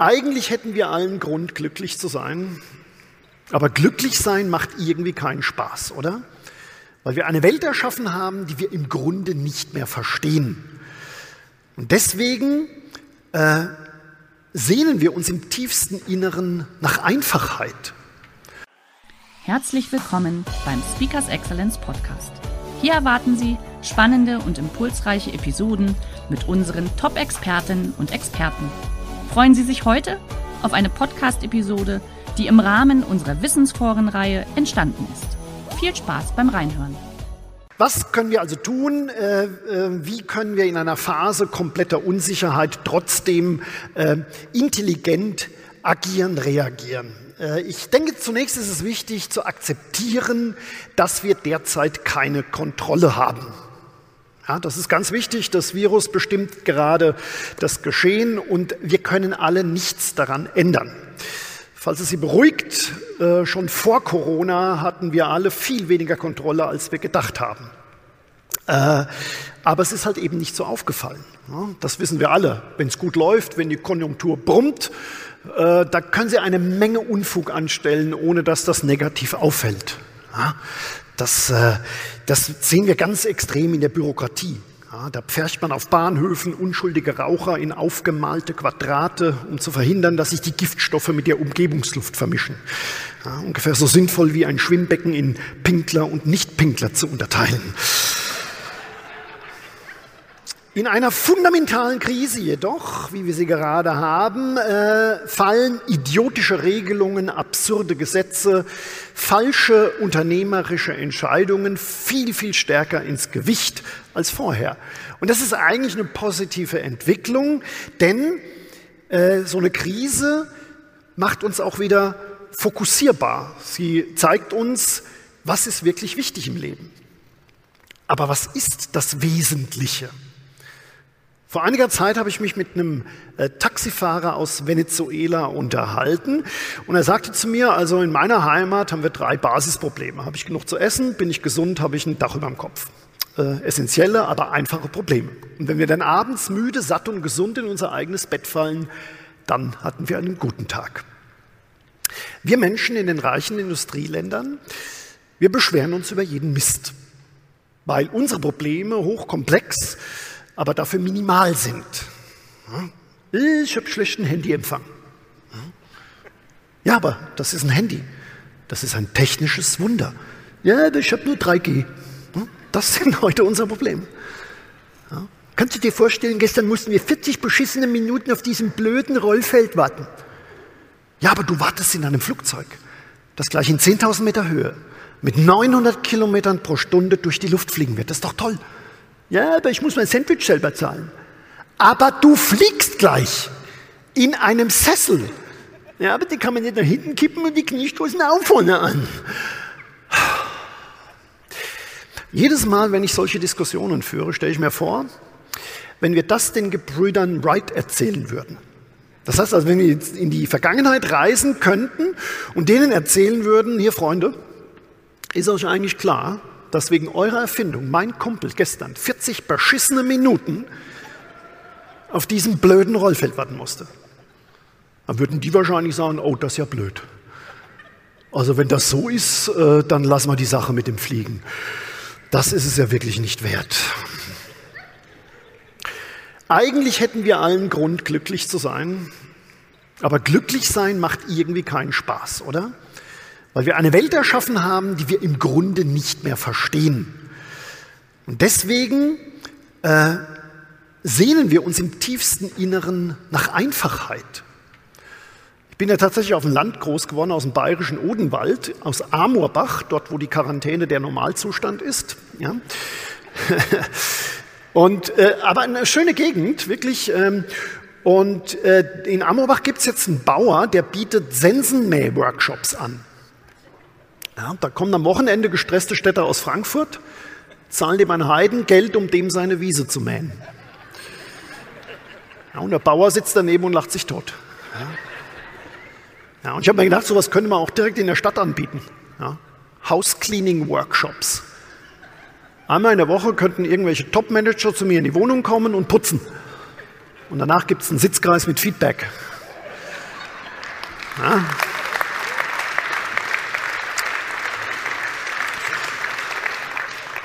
Eigentlich hätten wir allen Grund, glücklich zu sein. Aber glücklich sein macht irgendwie keinen Spaß, oder? Weil wir eine Welt erschaffen haben, die wir im Grunde nicht mehr verstehen. Und deswegen äh, sehnen wir uns im tiefsten Inneren nach Einfachheit. Herzlich willkommen beim Speakers Excellence Podcast. Hier erwarten Sie spannende und impulsreiche Episoden mit unseren Top-Expertinnen und Experten Freuen Sie sich heute auf eine Podcast-Episode, die im Rahmen unserer Wissensforenreihe entstanden ist. Viel Spaß beim Reinhören. Was können wir also tun? Äh, äh, wie können wir in einer Phase kompletter Unsicherheit trotzdem äh, intelligent agieren, reagieren? Ich denke, zunächst ist es wichtig zu akzeptieren, dass wir derzeit keine Kontrolle haben. Ja, das ist ganz wichtig. Das Virus bestimmt gerade das Geschehen und wir können alle nichts daran ändern. Falls es Sie beruhigt, äh, schon vor Corona hatten wir alle viel weniger Kontrolle, als wir gedacht haben. Äh, aber es ist halt eben nicht so aufgefallen. Das wissen wir alle. Wenn es gut läuft, wenn die Konjunktur brummt, äh, da können Sie eine Menge Unfug anstellen, ohne dass das negativ auffällt. Das, äh, das sehen wir ganz extrem in der Bürokratie. Ja, da pfercht man auf Bahnhöfen unschuldige Raucher in aufgemalte Quadrate, um zu verhindern, dass sich die Giftstoffe mit der Umgebungsluft vermischen. Ja, ungefähr so sinnvoll wie ein Schwimmbecken in Pinkler und Nicht-Pinkler zu unterteilen. In einer fundamentalen Krise jedoch, wie wir sie gerade haben, äh, fallen idiotische Regelungen, absurde Gesetze, falsche unternehmerische Entscheidungen viel, viel stärker ins Gewicht als vorher. Und das ist eigentlich eine positive Entwicklung, denn äh, so eine Krise macht uns auch wieder fokussierbar. Sie zeigt uns, was ist wirklich wichtig im Leben. Aber was ist das Wesentliche? Vor einiger Zeit habe ich mich mit einem äh, Taxifahrer aus Venezuela unterhalten und er sagte zu mir, also in meiner Heimat haben wir drei Basisprobleme. Habe ich genug zu essen? Bin ich gesund? Habe ich ein Dach über dem Kopf? Äh, essentielle, aber einfache Probleme. Und wenn wir dann abends müde, satt und gesund in unser eigenes Bett fallen, dann hatten wir einen guten Tag. Wir Menschen in den reichen Industrieländern, wir beschweren uns über jeden Mist, weil unsere Probleme hochkomplex aber dafür minimal sind. Ich habe schlechten Handyempfang. Ja, aber das ist ein Handy. Das ist ein technisches Wunder. Ja, ich habe nur 3G. Das sind heute unsere Probleme. Ja. Kannst du dir vorstellen, gestern mussten wir 40 beschissene Minuten auf diesem blöden Rollfeld warten. Ja, aber du wartest in einem Flugzeug, das gleich in 10.000 Meter Höhe mit 900 Kilometern pro Stunde durch die Luft fliegen wird. Das ist doch toll. Ja, aber ich muss mein Sandwich selber zahlen. Aber du fliegst gleich in einem Sessel. Ja, aber die kann man nicht nach hinten kippen und die Knie stoßen auch vorne an. Jedes Mal, wenn ich solche Diskussionen führe, stelle ich mir vor, wenn wir das den Gebrüdern Wright erzählen würden. Das heißt also, wenn wir jetzt in die Vergangenheit reisen könnten und denen erzählen würden, hier Freunde, ist euch eigentlich klar, dass wegen eurer Erfindung mein Kumpel gestern 40 beschissene Minuten auf diesem blöden Rollfeld warten musste. Dann würden die wahrscheinlich sagen, oh, das ist ja blöd. Also wenn das so ist, äh, dann lassen wir die Sache mit dem Fliegen. Das ist es ja wirklich nicht wert. Eigentlich hätten wir allen Grund, glücklich zu sein, aber glücklich sein macht irgendwie keinen Spaß, oder? Weil wir eine Welt erschaffen haben, die wir im Grunde nicht mehr verstehen. Und deswegen äh, sehnen wir uns im tiefsten Inneren nach Einfachheit. Ich bin ja tatsächlich auf dem Land groß geworden, aus dem bayerischen Odenwald, aus Amorbach, dort wo die Quarantäne der Normalzustand ist. Ja. Und, äh, aber eine schöne Gegend, wirklich. Ähm, Und äh, in Amorbach gibt es jetzt einen Bauer, der bietet Sensenmäh-Workshops an. Ja, da kommen am Wochenende gestresste Städter aus Frankfurt, zahlen dem ein Heidengeld, um dem seine Wiese zu mähen. Ja, und der Bauer sitzt daneben und lacht sich tot. Ja. Und ich habe mir gedacht, sowas könnte man auch direkt in der Stadt anbieten. Ja. House-Cleaning-Workshops. Einmal in der Woche könnten irgendwelche Top-Manager zu mir in die Wohnung kommen und putzen. Und danach gibt es einen Sitzkreis mit Feedback. Ja.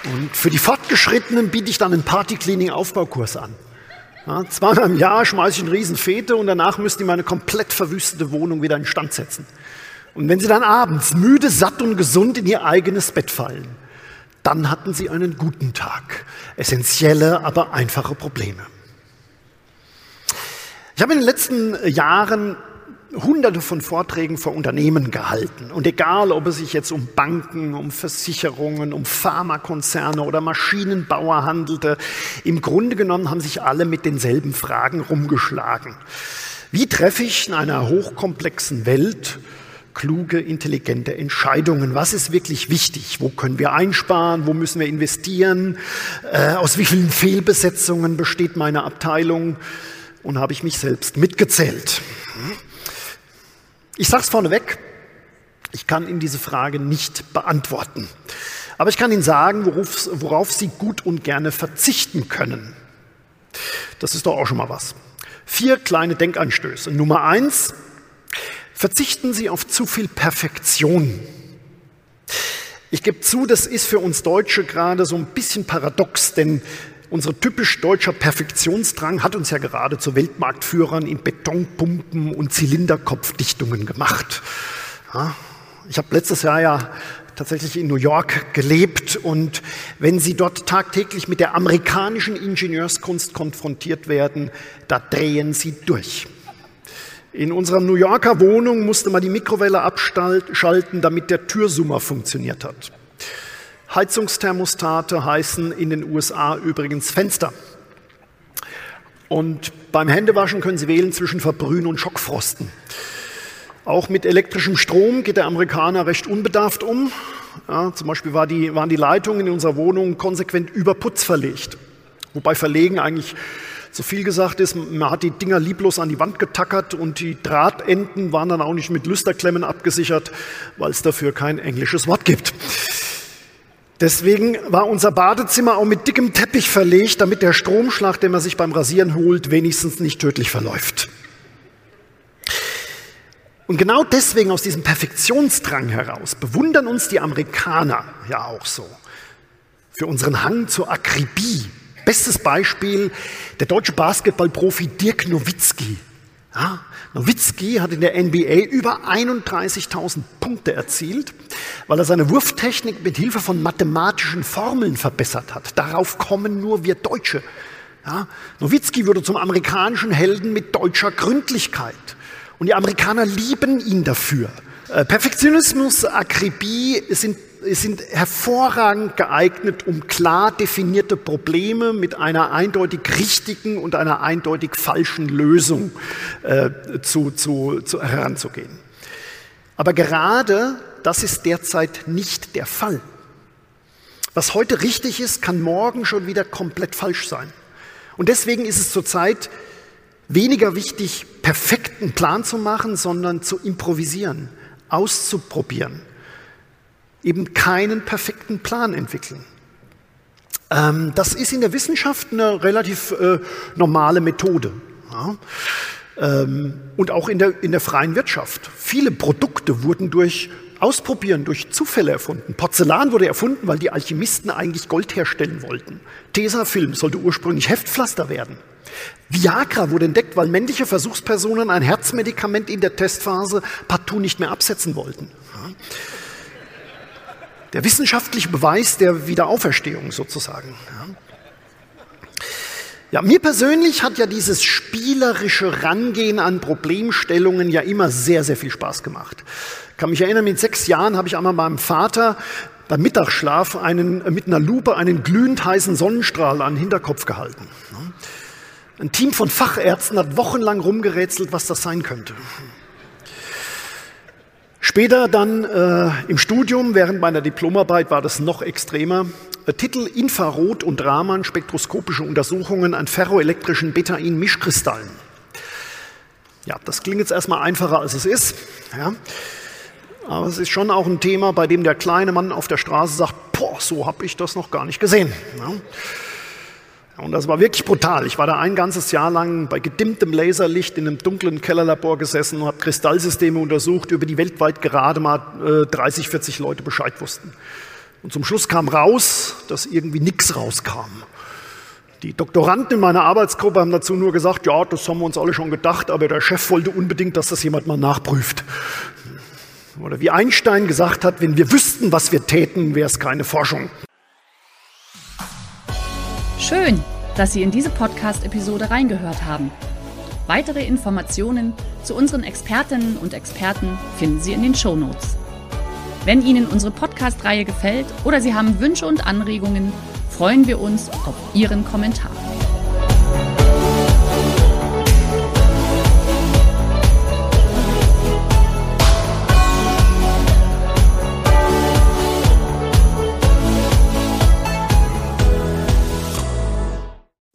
Und für die Fortgeschrittenen biete ich dann einen Party-Cleaning-Aufbaukurs an. Ja, zweimal im Jahr schmeiße ich eine riesen Fete und danach müsst ihr meine komplett verwüstete Wohnung wieder instand setzen. Und wenn sie dann abends müde, satt und gesund in ihr eigenes Bett fallen, dann hatten sie einen guten Tag. Essentielle, aber einfache Probleme. Ich habe in den letzten Jahren hunderte von Vorträgen vor Unternehmen gehalten. Und egal, ob es sich jetzt um Banken, um Versicherungen, um Pharmakonzerne oder Maschinenbauer handelte, im Grunde genommen haben sich alle mit denselben Fragen rumgeschlagen. Wie treffe ich in einer hochkomplexen Welt kluge, intelligente Entscheidungen? Was ist wirklich wichtig? Wo können wir einsparen? Wo müssen wir investieren? Äh, aus wie vielen Fehlbesetzungen besteht meine Abteilung? Und habe ich mich selbst mitgezählt? Ich sage es vorneweg, ich kann Ihnen diese Frage nicht beantworten. Aber ich kann Ihnen sagen, worauf, worauf Sie gut und gerne verzichten können. Das ist doch auch schon mal was. Vier kleine Denkanstöße. Nummer eins, verzichten Sie auf zu viel Perfektion. Ich gebe zu, das ist für uns Deutsche gerade so ein bisschen paradox, denn unser typisch deutscher Perfektionsdrang hat uns ja gerade zu Weltmarktführern in Betonpumpen und Zylinderkopfdichtungen gemacht. Ja, ich habe letztes Jahr ja tatsächlich in New York gelebt und wenn Sie dort tagtäglich mit der amerikanischen Ingenieurskunst konfrontiert werden, da drehen Sie durch. In unserer New Yorker Wohnung musste man die Mikrowelle abschalten, damit der Türsummer funktioniert hat. Heizungsthermostate heißen in den USA übrigens Fenster. Und beim Händewaschen können Sie wählen zwischen Verbrühen und Schockfrosten. Auch mit elektrischem Strom geht der Amerikaner recht unbedarft um. Ja, zum Beispiel war die, waren die Leitungen in unserer Wohnung konsequent über Putz verlegt. Wobei verlegen eigentlich so viel gesagt ist, man hat die Dinger lieblos an die Wand getackert und die Drahtenden waren dann auch nicht mit Lüsterklemmen abgesichert, weil es dafür kein englisches Wort gibt. Deswegen war unser Badezimmer auch mit dickem Teppich verlegt, damit der Stromschlag, den man sich beim Rasieren holt, wenigstens nicht tödlich verläuft. Und genau deswegen aus diesem Perfektionsdrang heraus bewundern uns die Amerikaner ja auch so für unseren Hang zur Akribie. Bestes Beispiel der deutsche Basketballprofi Dirk Nowitzki. Ja, Nowitzki hat in der NBA über 31.000 Punkte erzielt, weil er seine Wurftechnik mit Hilfe von mathematischen Formeln verbessert hat. Darauf kommen nur wir Deutsche. Ja, Nowitzki wurde zum amerikanischen Helden mit deutscher Gründlichkeit. Und die Amerikaner lieben ihn dafür. Äh, Perfektionismus, Akribie sind sind hervorragend geeignet, um klar definierte Probleme mit einer eindeutig richtigen und einer eindeutig falschen Lösung äh, zu, zu, zu heranzugehen. Aber gerade das ist derzeit nicht der Fall. Was heute richtig ist, kann morgen schon wieder komplett falsch sein. Und deswegen ist es zurzeit weniger wichtig, perfekten Plan zu machen, sondern zu improvisieren, auszuprobieren eben keinen perfekten Plan entwickeln. Ähm, das ist in der Wissenschaft eine relativ äh, normale Methode. Ja? Ähm, und auch in der, in der freien Wirtschaft. Viele Produkte wurden durch Ausprobieren, durch Zufälle erfunden. Porzellan wurde erfunden, weil die Alchemisten eigentlich Gold herstellen wollten. Tesafilm sollte ursprünglich Heftpflaster werden. Viagra wurde entdeckt, weil männliche Versuchspersonen ein Herzmedikament in der Testphase partout nicht mehr absetzen wollten. Ja? Der wissenschaftliche Beweis der Wiederauferstehung sozusagen. Ja. Ja, mir persönlich hat ja dieses spielerische Rangehen an Problemstellungen ja immer sehr, sehr viel Spaß gemacht. Ich kann mich erinnern, mit sechs Jahren habe ich einmal meinem Vater beim Mittagsschlaf einen, mit einer Lupe einen glühend heißen Sonnenstrahl an den Hinterkopf gehalten. Ein Team von Fachärzten hat wochenlang rumgerätselt, was das sein könnte. Später dann äh, im Studium, während meiner Diplomarbeit, war das noch extremer. Äh, Titel Infrarot- und Raman-spektroskopische Untersuchungen an ferroelektrischen Betain-Mischkristallen. Ja, das klingt jetzt erstmal einfacher, als es ist. Ja. Aber es ist schon auch ein Thema, bei dem der kleine Mann auf der Straße sagt, boah, so habe ich das noch gar nicht gesehen. Ja. Und das war wirklich brutal. Ich war da ein ganzes Jahr lang bei gedimmtem Laserlicht in einem dunklen Kellerlabor gesessen und habe Kristallsysteme untersucht, über die weltweit gerade mal äh, 30, 40 Leute Bescheid wussten. Und zum Schluss kam raus, dass irgendwie nichts rauskam. Die Doktoranden in meiner Arbeitsgruppe haben dazu nur gesagt, ja, das haben wir uns alle schon gedacht, aber der Chef wollte unbedingt, dass das jemand mal nachprüft. Oder wie Einstein gesagt hat, wenn wir wüssten, was wir täten, wäre es keine Forschung. Schön, dass Sie in diese Podcast-Episode reingehört haben. Weitere Informationen zu unseren Expertinnen und Experten finden Sie in den Show Notes. Wenn Ihnen unsere Podcast-Reihe gefällt oder Sie haben Wünsche und Anregungen, freuen wir uns auf Ihren Kommentar.